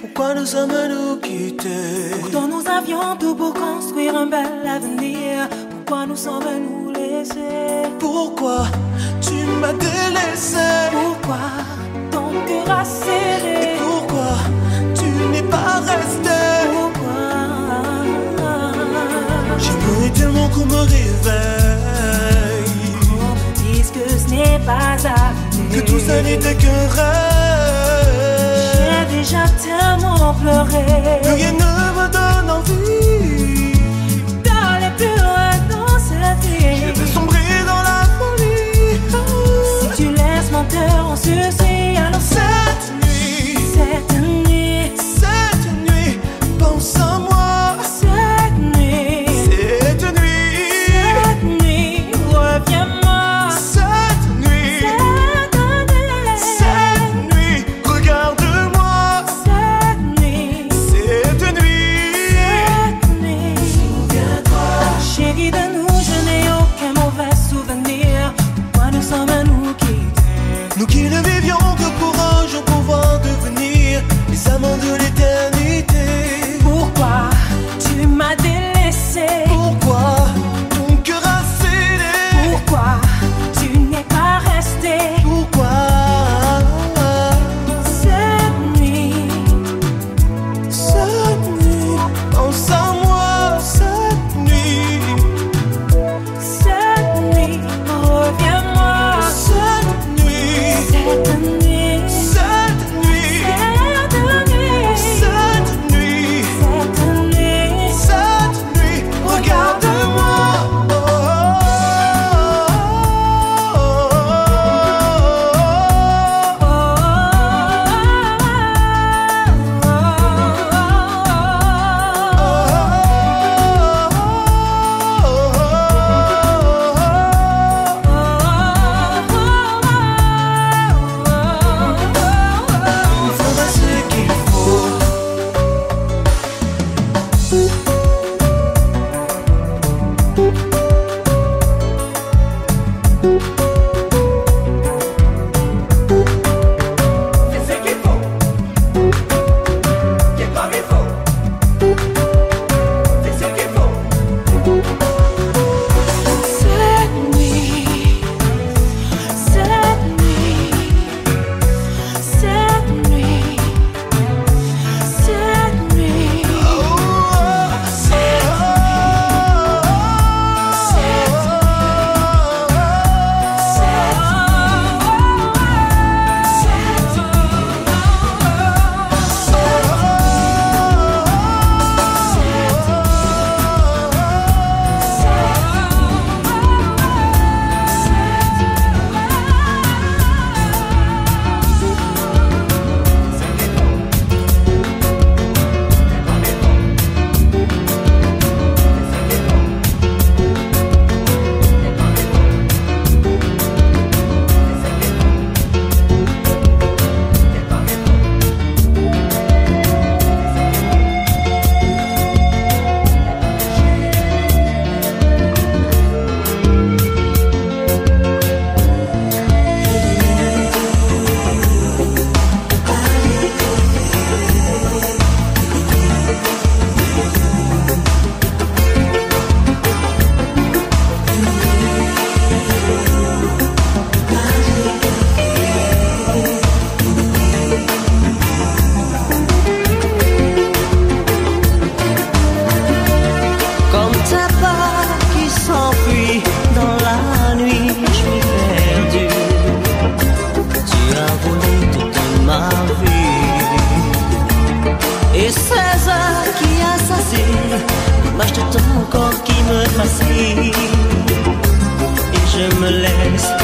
pourquoi nous sommes-nous quittés Pourtant nous avions tout pour construire un bel avenir, pourquoi nous sommes-nous laissés? Pourquoi tu m'as délaissé? Pourquoi ton cœur a serré? Et pourquoi tu n'es pas resté? Pourquoi? J'aimerais tellement qu'on me réveille. Qu'on me dise que ce n'est pas à Que tout ça n'était qu'un rêve déjà tellement pleuré. Plus rien ne me donne envie d'aller plus loin dans cette vie. Je vais sombrer dans la folie. Si tu laisses mon cœur en suicide. qui me fascine. Et je me laisse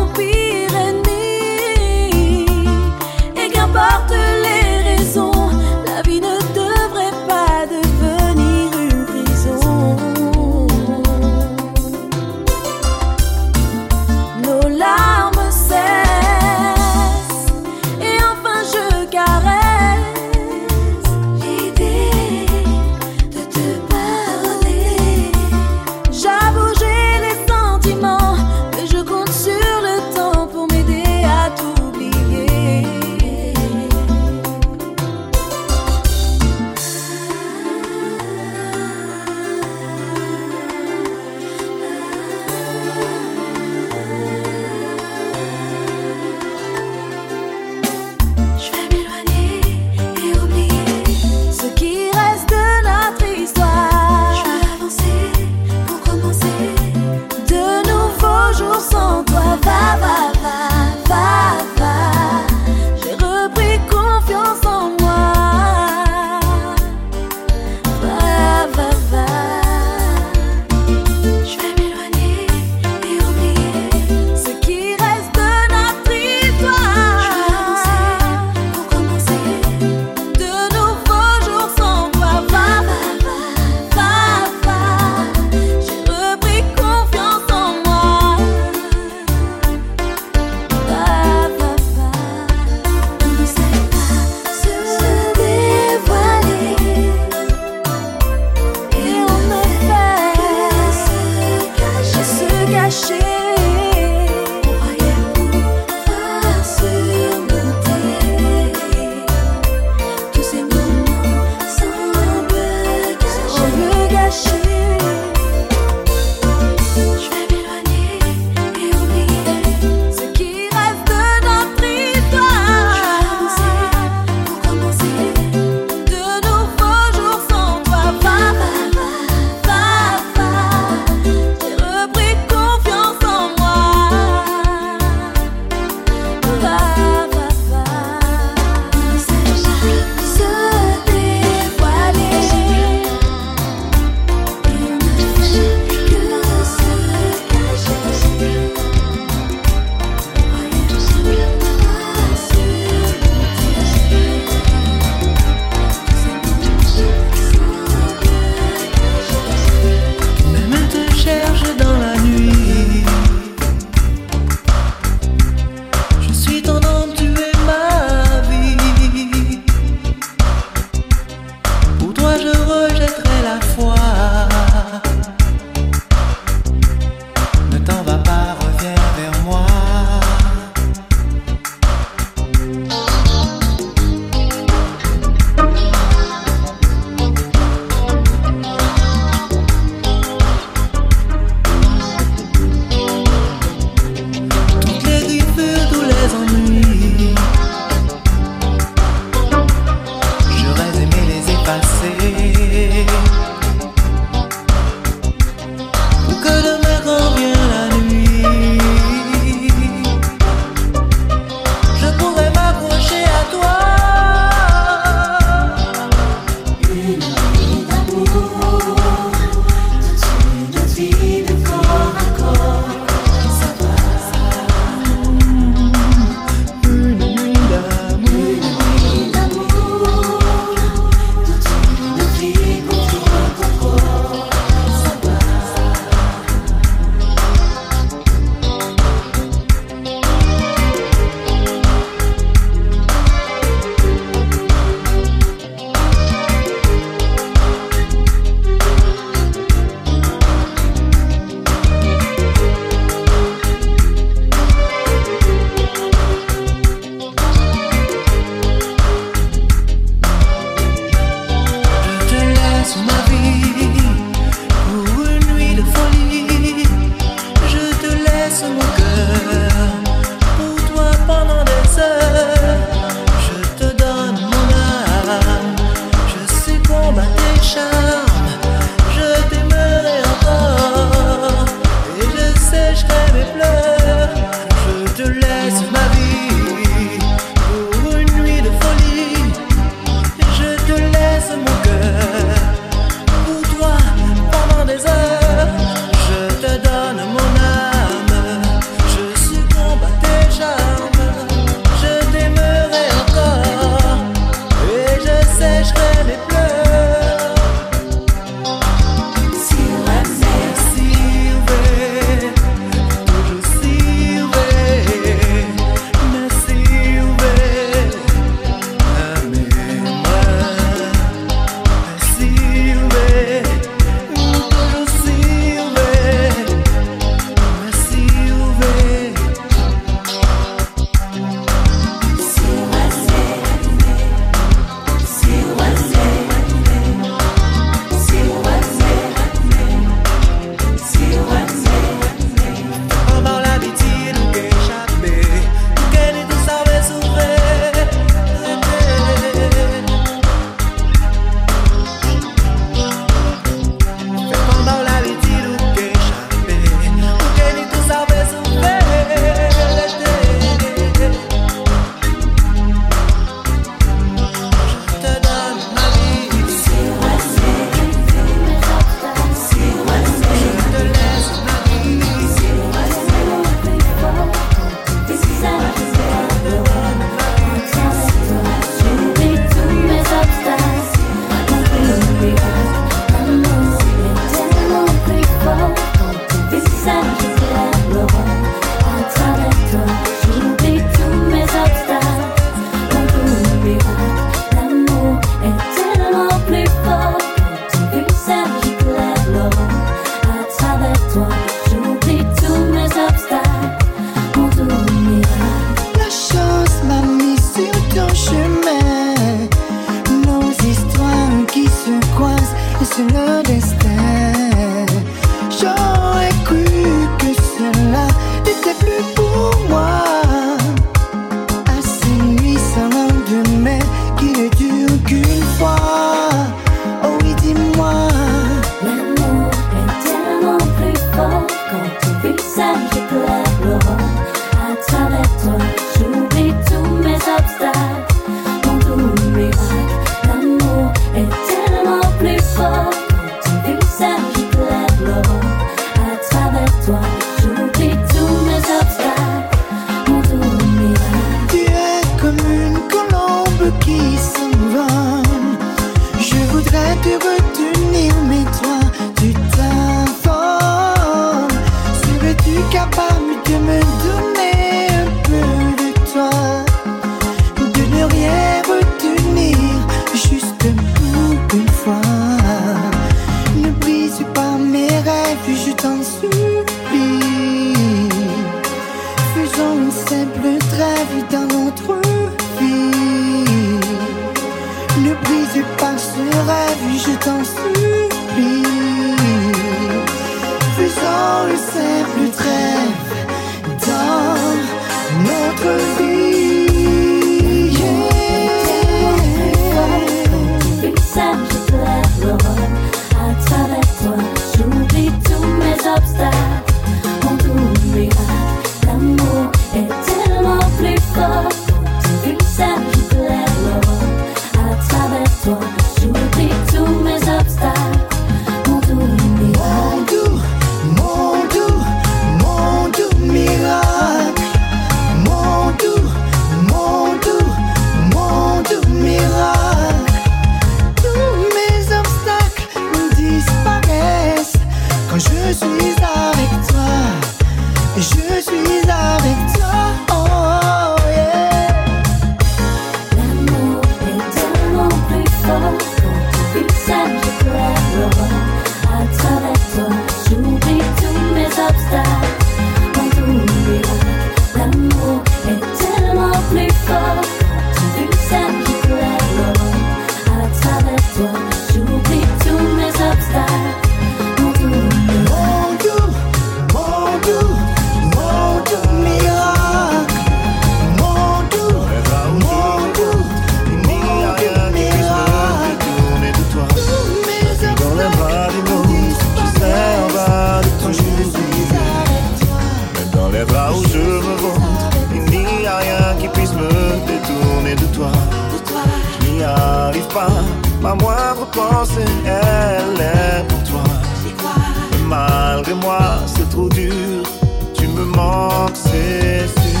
Tu me manques, c'est sûr.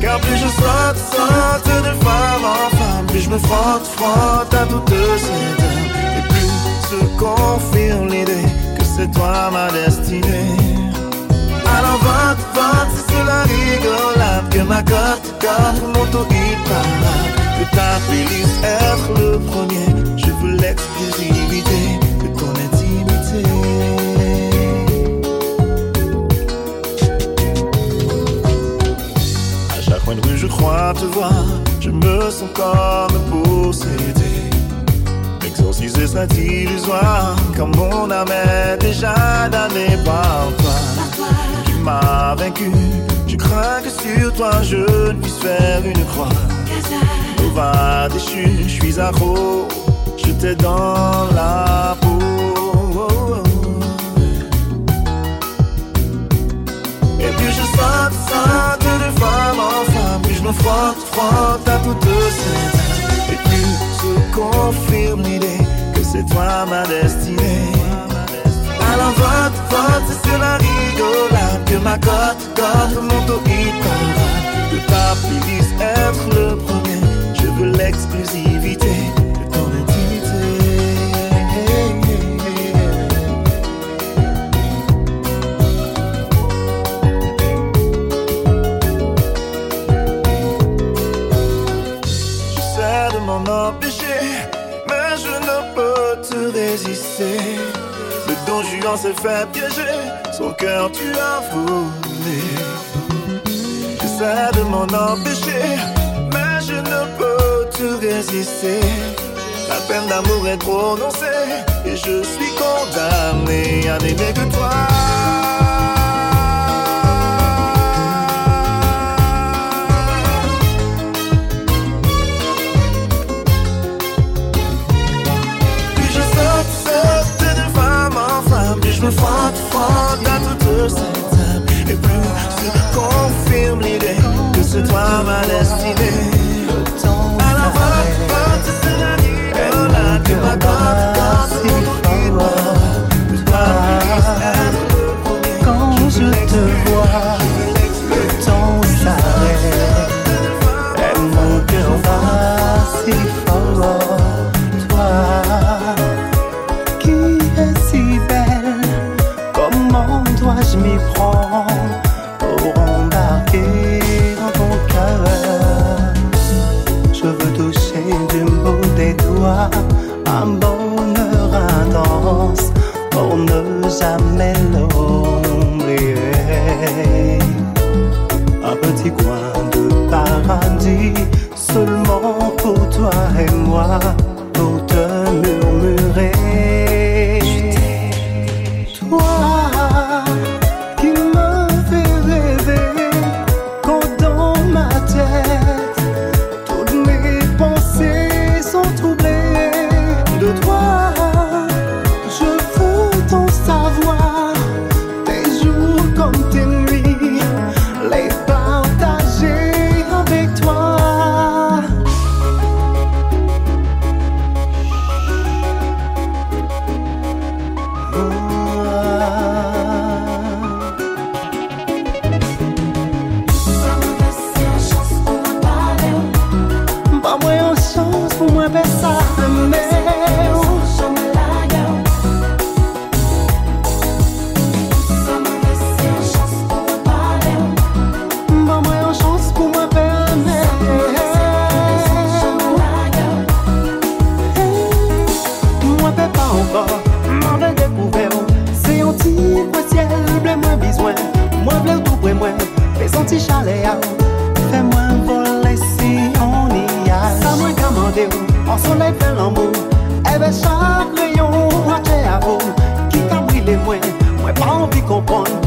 Car plus je saute, saute de femme en femme, plus je me frotte, frotte à toutes ces dames. Et plus se confirme l'idée que c'est toi ma destinée. Alors vote, vote, c'est la rigolade que ma cote, cote, mon taux imparable. Que ta être le premier vous l'exclusivité de ton intimité. À chaque coin de rue, je crois te voir. Je me sens comme possédé. M'exorciser serait illusoire. Car mon âme est déjà damnée par toi. Tu m'as vaincu. Je crains que sur toi je ne puisse faire une croix. Nova déchu, je suis accro était dans la peau. Et puis je saute, saute de femme en femme, puis je me frotte, frotte à toutes ces Et puis se confirme l'idée que c'est toi ma destinée. Alors vote, vote, c'est la rigolade que ma cote, cote, mon dos. Que ta puisse être le premier, je veux l'exclusivité. client s'est fait piéger, son cœur tu as volé. J'essaie de m'en empêcher, mais je ne peux te résister. La peine d'amour est prononcée, et je suis condamné à n'aimer que toi. marvelous An soley pen l'amou Ebe eh chak reyon Ache avou Ki ka brile mwen Mwen pa anvi kompon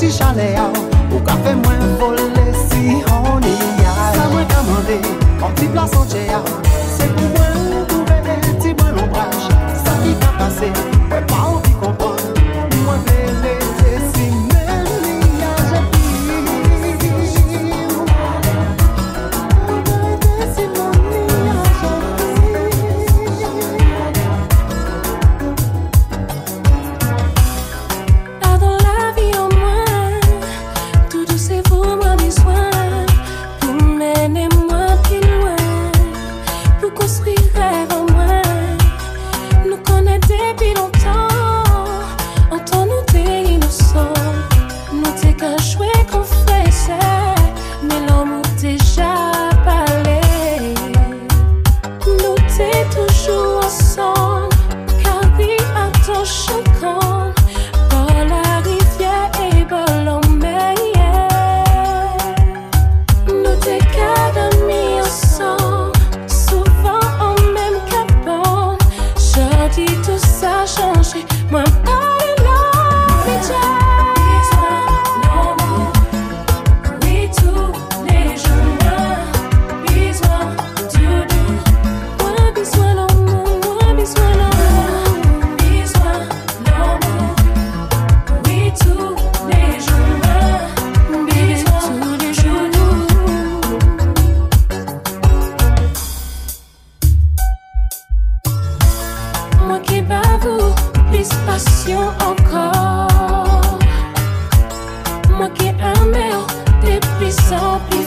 ti chale ya Ou ka fe mwen vole si honi ya Sa mwen kamande, an ti plas an che ya Passion encore. Moi qui aime, t'es puissant, puissant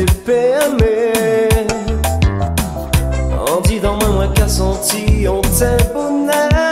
CPME On dit dans moins moins qu'à senti, on t'est bonnet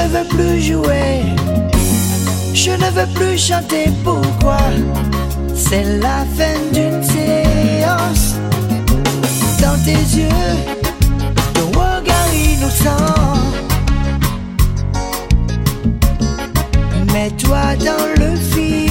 Je ne veux plus jouer, je ne veux plus chanter. Pourquoi? C'est la fin d'une séance. Dans tes yeux, ton regard innocent. Mets-toi dans le film.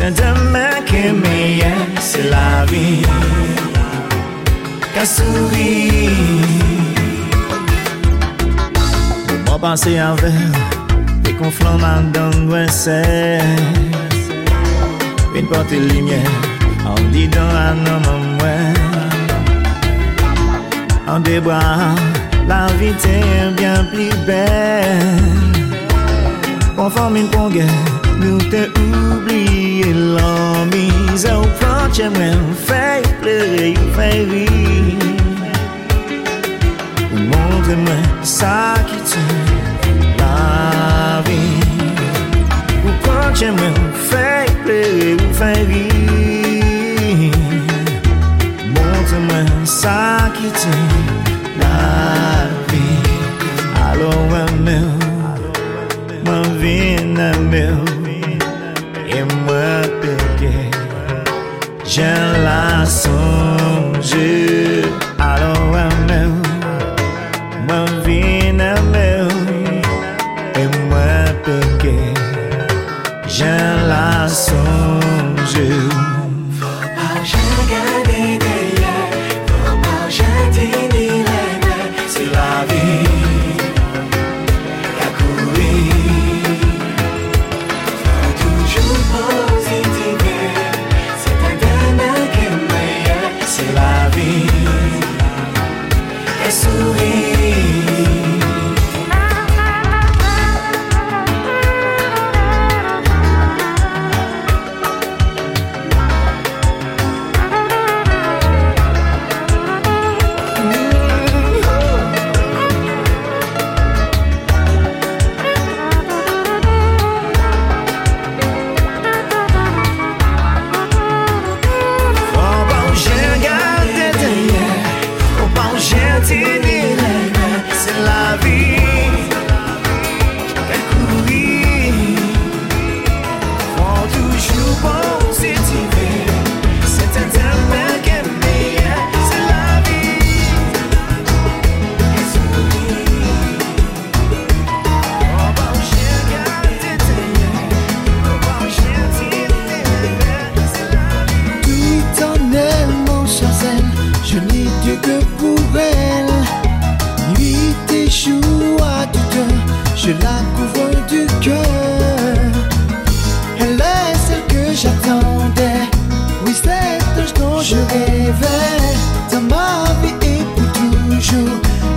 T'as demain qu'aimer, c'est la vie. Qu'un sourire. Bon, penser à verre, des conflits dans c'est Une porte lumière, en disant à nos mamans. En déboire, la vie est bien plus belle. Conforme une conguerre. Não te oublier l'ami, é o próximo em fake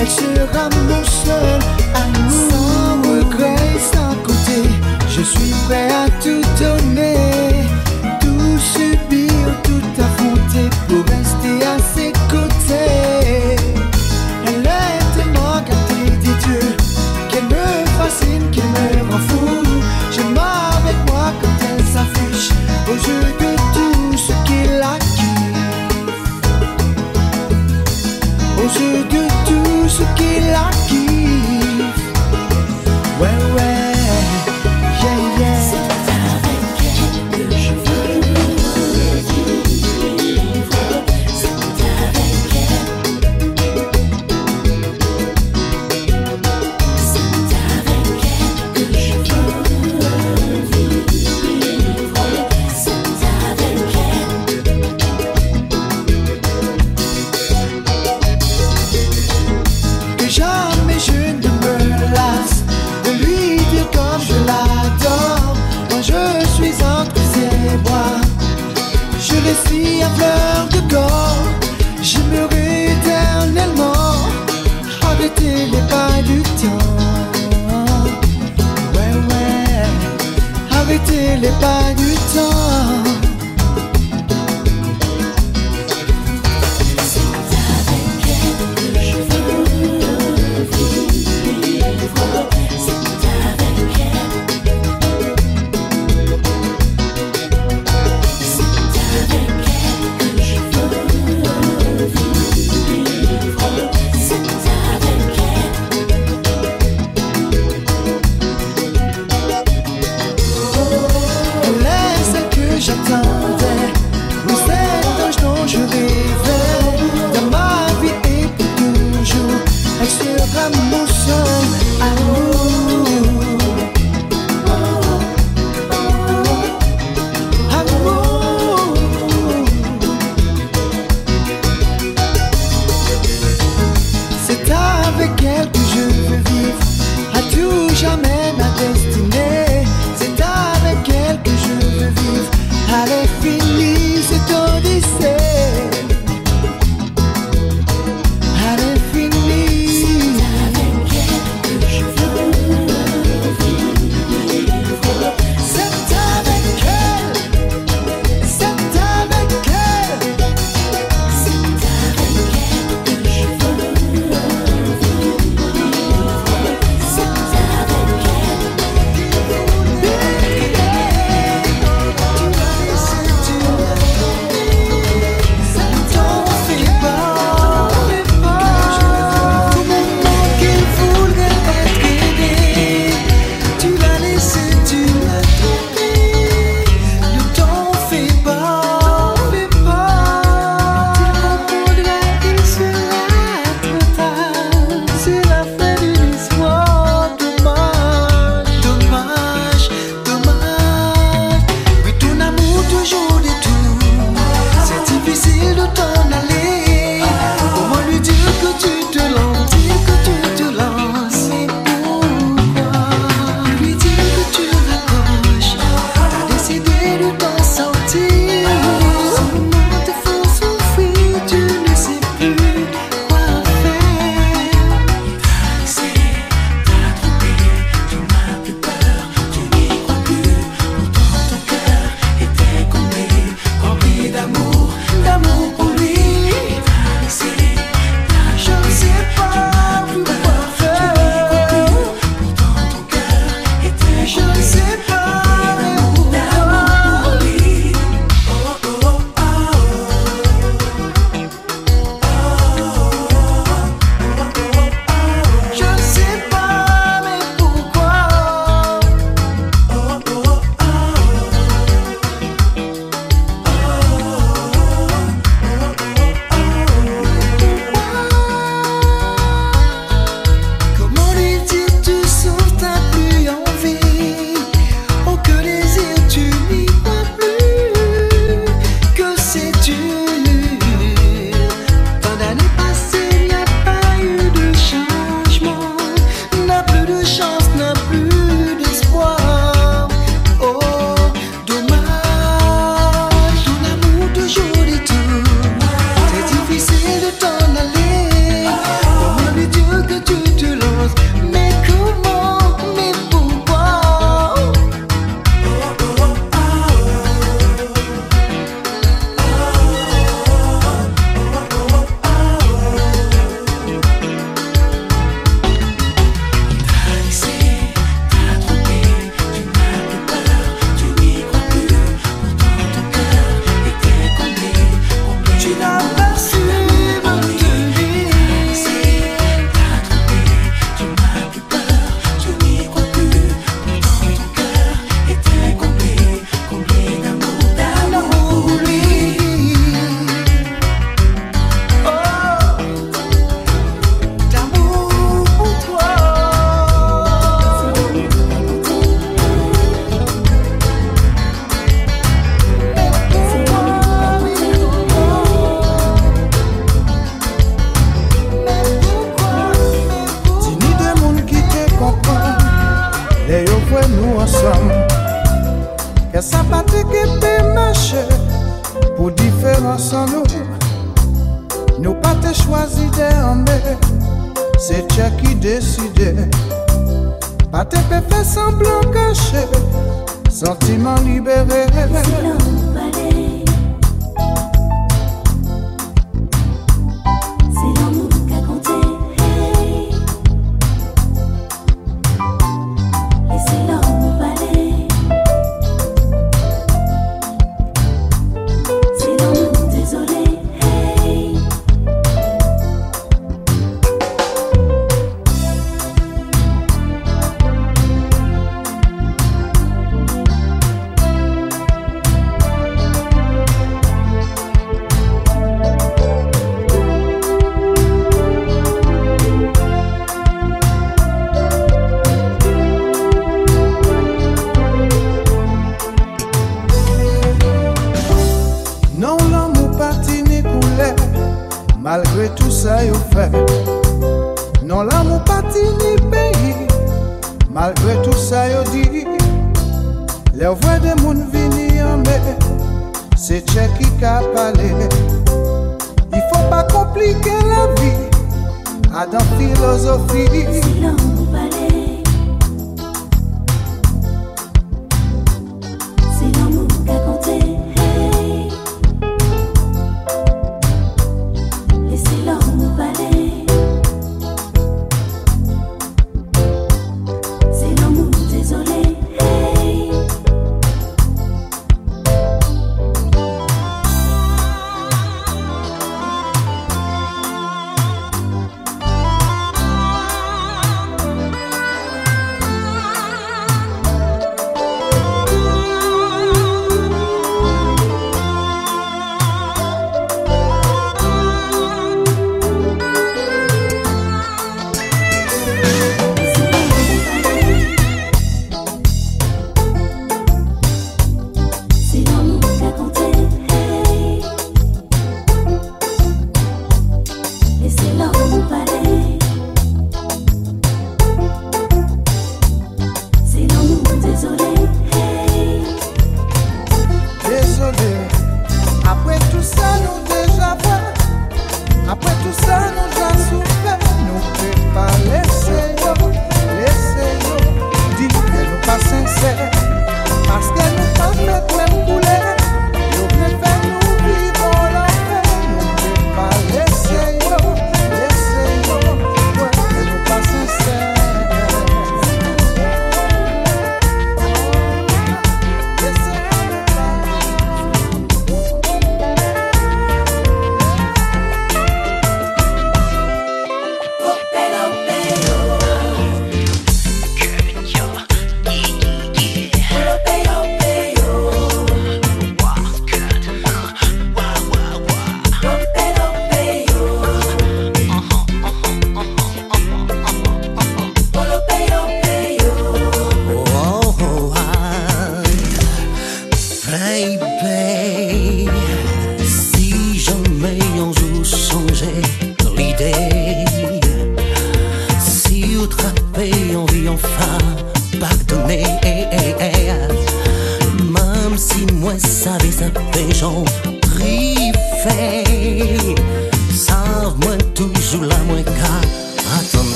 elle se ramasse seule. Amour, sans regret, sans côté, je suis prêt à tout donner.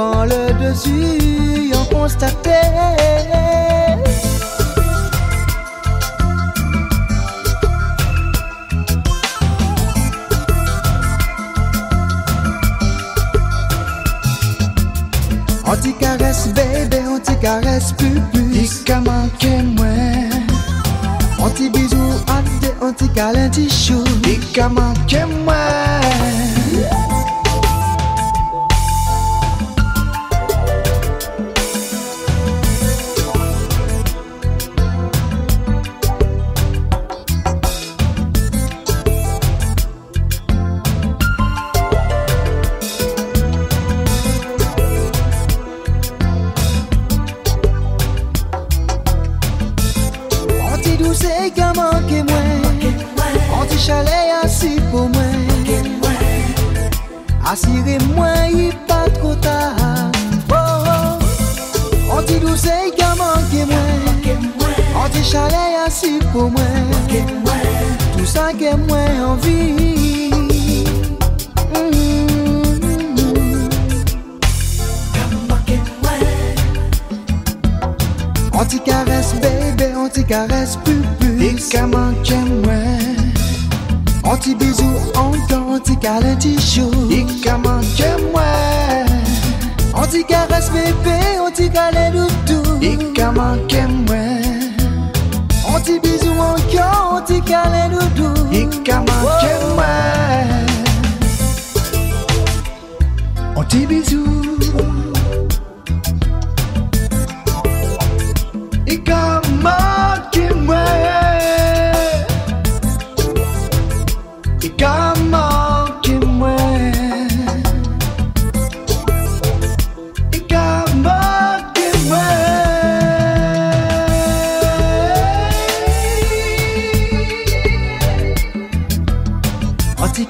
quand le dessus en constatait. On t'y caresse, baby, on t'y caresse plus plus. T'y manquer moins. On t'y bisou, on t'y câlin, t'y chou. T'y manquer moins.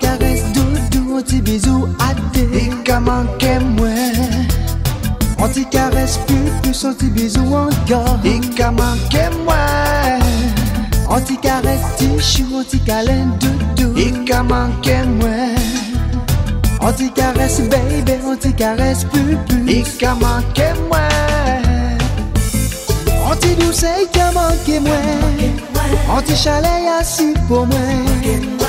caresse, doudou, un petit bisou à des Et qu'à manquer moi On t'y caresse plus, plus un petit bisou encore. Et qu'à manquer moi On t'y caresse, t'y chou, on t'y câlin, doudou. Et qu'à manquer moi On t'y caresse, baby, on t'y caresse plus, plus. Et qu'à manquer moi On t'y douce et qu'à manquer moi On t'y chalet assis pour moi.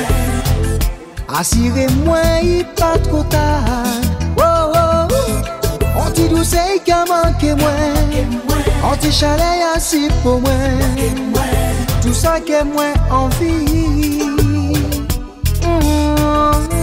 Asire mwen yi pat kota oh, oh, oh. An ti dousey ka manke mwen An ti chale yasip pou mwen Tout sa ke mwen anvi mm -hmm.